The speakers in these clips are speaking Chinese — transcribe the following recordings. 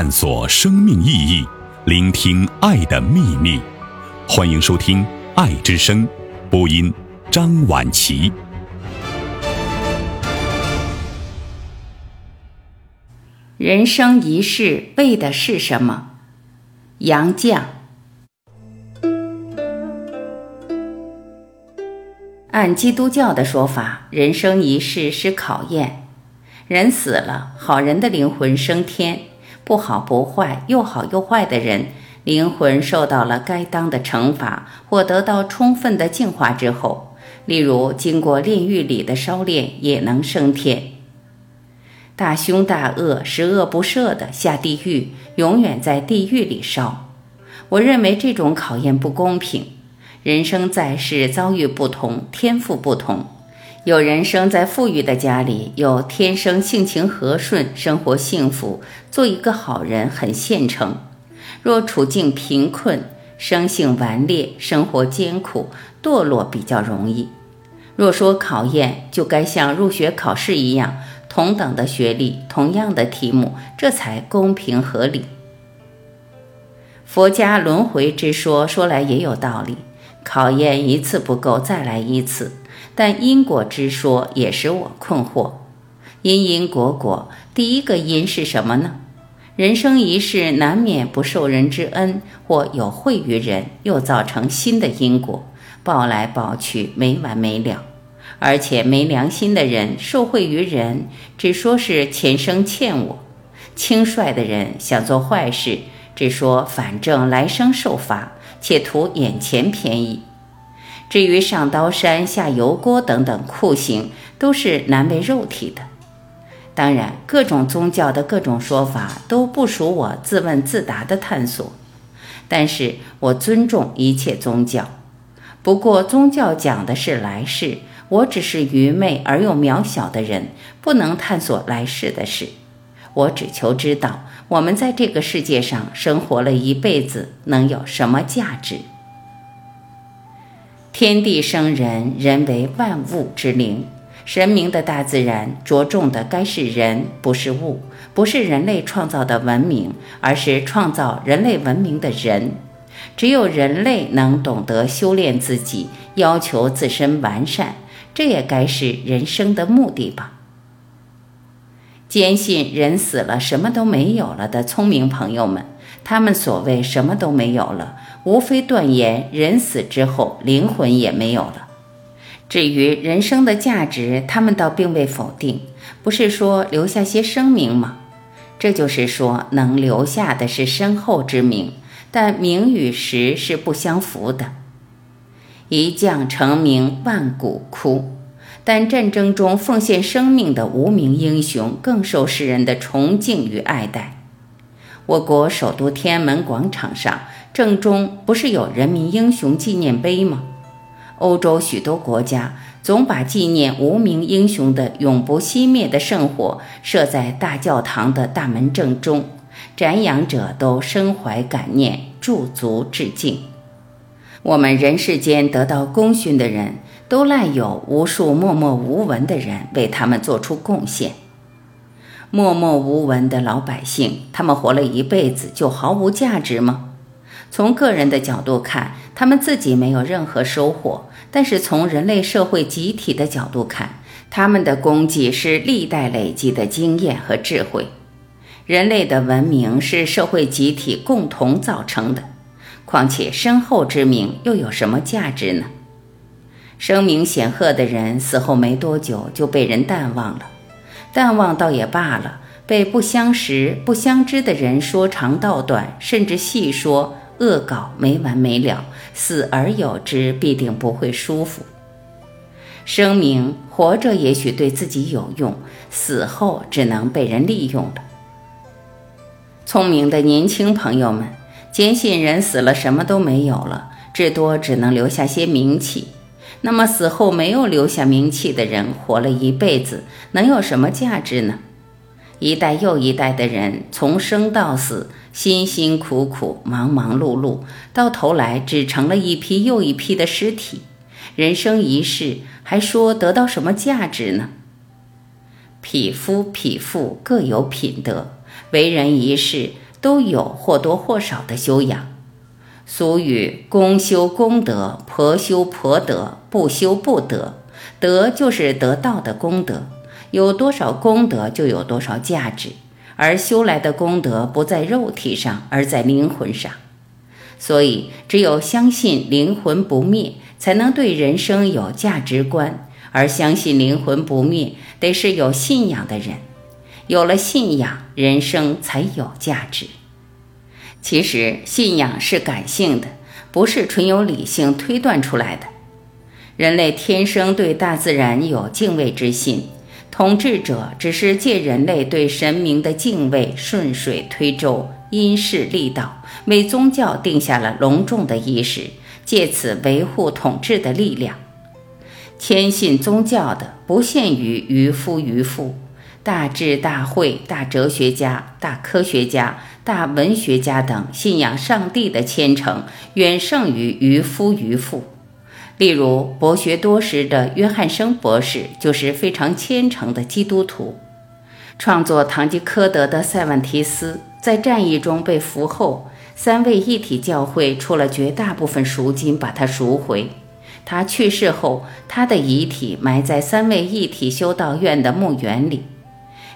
探索生命意义，聆听爱的秘密。欢迎收听《爱之声》，播音张婉琪。人生一世为的是什么？杨绛。按基督教的说法，人生一世是考验。人死了，好人的灵魂升天；不好不坏，又好又坏的人，灵魂受到了该当的惩罚，或得到充分的净化之后，例如经过炼狱里的烧炼，也能升天。大凶大恶、十恶不赦的下地狱，永远在地狱里烧。我认为这种考验不公平。人生在世，遭遇不同，天赋不同。有人生在富裕的家里，有天生性情和顺、生活幸福，做一个好人很现成；若处境贫困、生性顽劣、生活艰苦，堕落比较容易。若说考验，就该像入学考试一样。同等的学历，同样的题目，这才公平合理。佛家轮回之说说来也有道理，考验一次不够，再来一次。但因果之说也使我困惑，因因果果，第一个因是什么呢？人生一世，难免不受人之恩，或有惠于人，又造成新的因果，报来报去，没完没了。而且没良心的人受惠于人，只说是前生欠我；轻率的人想做坏事，只说反正来生受罚，且图眼前便宜。至于上刀山下油锅等等酷刑，都是难为肉体的。当然，各种宗教的各种说法都不属我自问自答的探索，但是我尊重一切宗教。不过，宗教讲的是来世。我只是愚昧而又渺小的人，不能探索来世的事。我只求知道，我们在这个世界上生活了一辈子，能有什么价值？天地生人，人为万物之灵。神明的大自然着重的该是人，不是物，不是人类创造的文明，而是创造人类文明的人。只有人类能懂得修炼自己，要求自身完善。这也该是人生的目的吧。坚信人死了什么都没有了的聪明朋友们，他们所谓什么都没有了，无非断言人死之后灵魂也没有了。至于人生的价值，他们倒并未否定，不是说留下些声名吗？这就是说，能留下的是身后之名，但名与实是不相符的。一将成名万骨枯，但战争中奉献生命的无名英雄更受世人的崇敬与爱戴。我国首都天安门广场上正中不是有人民英雄纪念碑吗？欧洲许多国家总把纪念无名英雄的永不熄灭的圣火设在大教堂的大门正中，瞻仰者都深怀感念，驻足致敬。我们人世间得到功勋的人，都赖有无数默默无闻的人为他们做出贡献。默默无闻的老百姓，他们活了一辈子就毫无价值吗？从个人的角度看，他们自己没有任何收获；但是从人类社会集体的角度看，他们的功绩是历代累积的经验和智慧。人类的文明是社会集体共同造成的。况且身后之名又有什么价值呢？声名显赫的人死后没多久就被人淡忘了，淡忘倒也罢了，被不相识、不相知的人说长道短，甚至细说恶搞没完没了，死而有之，必定不会舒服。声明活着也许对自己有用，死后只能被人利用了。聪明的年轻朋友们。坚信人死了什么都没有了，至多只能留下些名气。那么死后没有留下名气的人，活了一辈子，能有什么价值呢？一代又一代的人从生到死，辛辛苦苦，忙忙碌碌，到头来只成了一批又一批的尸体。人生一世，还说得到什么价值呢？匹夫匹妇各有品德，为人一世。都有或多或少的修养。俗语“公修功德，婆修婆德，不修不得”，德就是得到的功德，有多少功德就有多少价值，而修来的功德不在肉体上，而在灵魂上。所以，只有相信灵魂不灭，才能对人生有价值观。而相信灵魂不灭，得是有信仰的人。有了信仰，人生才有价值。其实，信仰是感性的，不是纯由理性推断出来的。人类天生对大自然有敬畏之心，统治者只是借人类对神明的敬畏，顺水推舟。因势利导，为宗教定下了隆重的仪式，借此维护统治的力量。谦信宗教的不限于渔夫渔妇，大智大慧、大哲学家、大科学家、大文学家等信仰上帝的虔诚，远胜于渔夫渔妇。例如，博学多识的约翰生博士就是非常虔诚的基督徒。创作《堂吉诃德》的塞万提斯。在战役中被俘后，三位一体教会出了绝大部分赎金，把他赎回。他去世后，他的遗体埋在三位一体修道院的墓园里。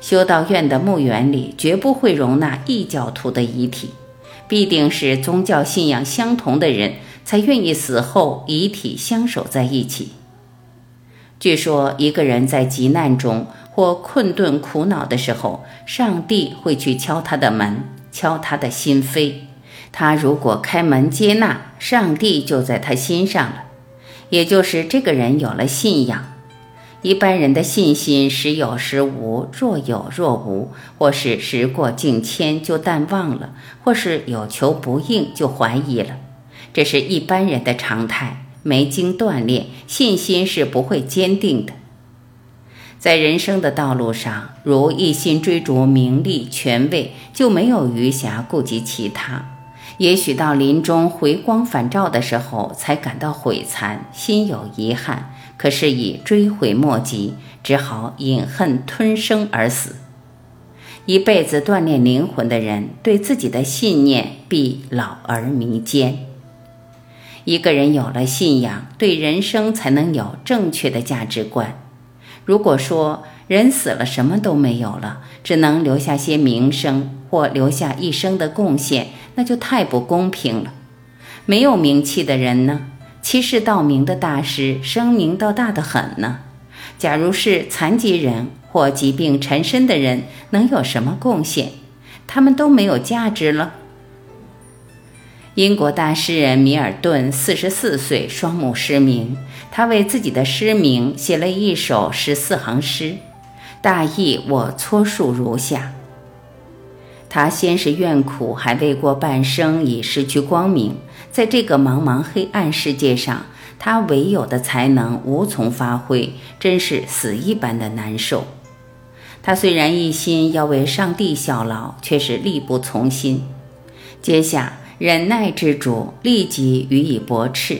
修道院的墓园里绝不会容纳异教徒的遗体，必定是宗教信仰相同的人才愿意死后遗体相守在一起。据说，一个人在急难中。或困顿苦恼的时候，上帝会去敲他的门，敲他的心扉。他如果开门接纳，上帝就在他心上了。也就是这个人有了信仰。一般人的信心时有时无，若有若无，或是时过境迁就淡忘了，或是有求不应就怀疑了。这是一般人的常态。没经锻炼，信心是不会坚定的。在人生的道路上，如一心追逐名利权位，就没有余暇顾及其他。也许到临终回光返照的时候，才感到悔惭，心有遗憾。可是已追悔莫及，只好饮恨吞声而死。一辈子锻炼灵魂的人，对自己的信念必老而弥坚。一个人有了信仰，对人生才能有正确的价值观。如果说人死了什么都没有了，只能留下些名声或留下一生的贡献，那就太不公平了。没有名气的人呢？欺世盗名的大师，声名倒大得很呢。假如是残疾人或疾病缠身的人，能有什么贡献？他们都没有价值了。英国大诗人米尔顿四十四岁，双目失明。他为自己的失明写了一首十四行诗，大意我撮述如下：他先是怨苦，还未过半生，已失去光明。在这个茫茫黑暗世界上，他唯有的才能无从发挥，真是死一般的难受。他虽然一心要为上帝效劳，却是力不从心。接下。忍耐之主立即予以驳斥。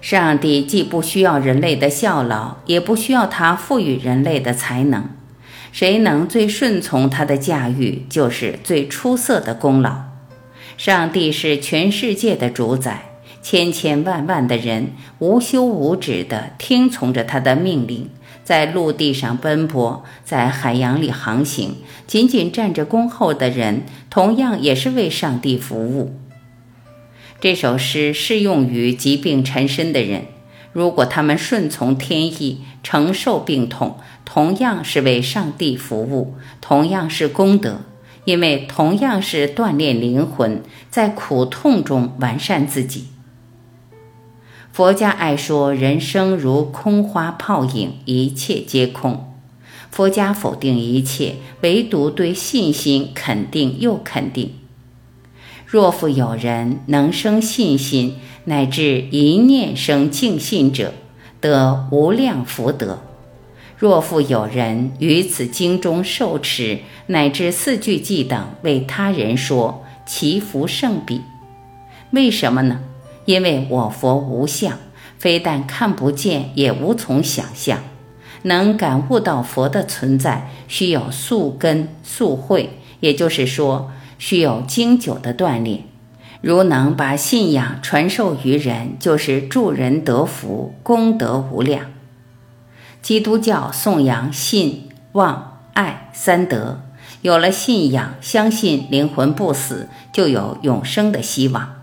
上帝既不需要人类的效劳，也不需要他赋予人类的才能。谁能最顺从他的驾驭，就是最出色的功劳。上帝是全世界的主宰，千千万万的人无休无止地听从着他的命令，在陆地上奔波，在海洋里航行。仅仅站着恭候的人，同样也是为上帝服务。这首诗适用于疾病缠身的人，如果他们顺从天意，承受病痛，同样是为上帝服务，同样是功德，因为同样是锻炼灵魂，在苦痛中完善自己。佛家爱说人生如空花泡影，一切皆空。佛家否定一切，唯独对信心肯定又肯定。若复有人能生信心，乃至一念生敬信者，得无量福德；若复有人于此经中受持，乃至四句偈等为他人说，其福胜彼。为什么呢？因为我佛无相，非但看不见，也无从想象。能感悟到佛的存在，需有宿根宿慧，也就是说。需有经久的锻炼。如能把信仰传授于人，就是助人得福，功德无量。基督教颂扬信、望、爱三德，有了信仰，相信灵魂不死，就有永生的希望。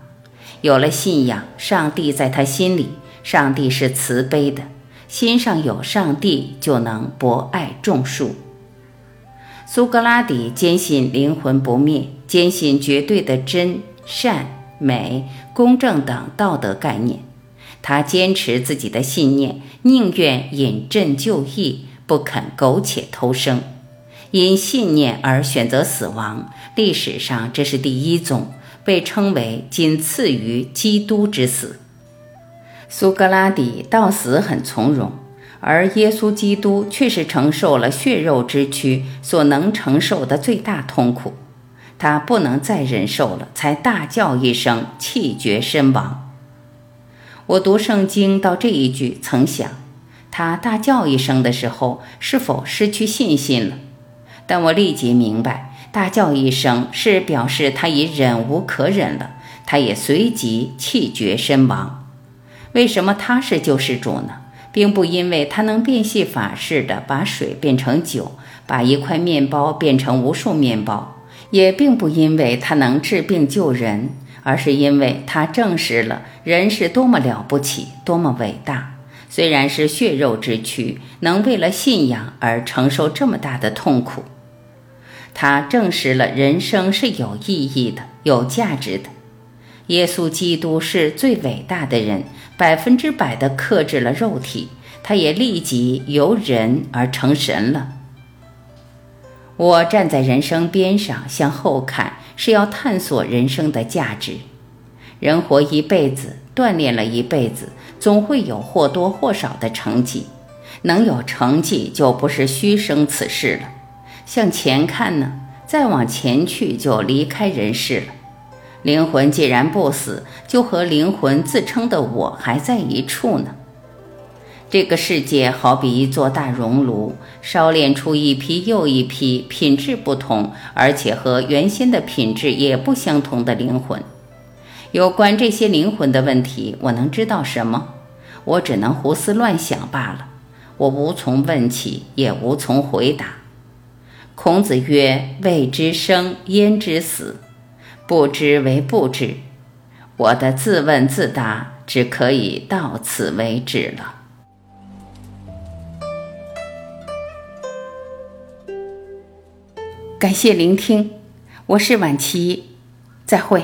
有了信仰，上帝在他心里，上帝是慈悲的，心上有上帝，就能博爱众数。苏格拉底坚信灵魂不灭，坚信绝对的真善。美、公正等道德概念，他坚持自己的信念，宁愿引鸩就义，不肯苟且偷生。因信念而选择死亡，历史上这是第一宗，被称为仅次于基督之死。苏格拉底到死很从容，而耶稣基督却是承受了血肉之躯所能承受的最大痛苦。他不能再忍受了，才大叫一声，气绝身亡。我读圣经到这一句，曾想，他大叫一声的时候，是否失去信心了？但我立即明白，大叫一声是表示他已忍无可忍了，他也随即气绝身亡。为什么他是救世主呢？并不因为他能变戏法似的把水变成酒，把一块面包变成无数面包。也并不因为他能治病救人，而是因为他证实了人是多么了不起，多么伟大。虽然是血肉之躯，能为了信仰而承受这么大的痛苦。他证实了人生是有意义的、有价值的。耶稣基督是最伟大的人，百分之百的克制了肉体，他也立即由人而成神了。我站在人生边上向后看，是要探索人生的价值。人活一辈子，锻炼了一辈子，总会有或多或少的成绩。能有成绩，就不是虚生此世了。向前看呢，再往前去就离开人世了。灵魂既然不死，就和灵魂自称的我还在一处呢。这个世界好比一座大熔炉，烧炼出一批又一批品质不同，而且和原先的品质也不相同的灵魂。有关这些灵魂的问题，我能知道什么？我只能胡思乱想罢了。我无从问起，也无从回答。孔子曰：“未知生，焉知死？不知为不知。”我的自问自答只可以到此为止了。感谢聆听，我是晚琪，再会。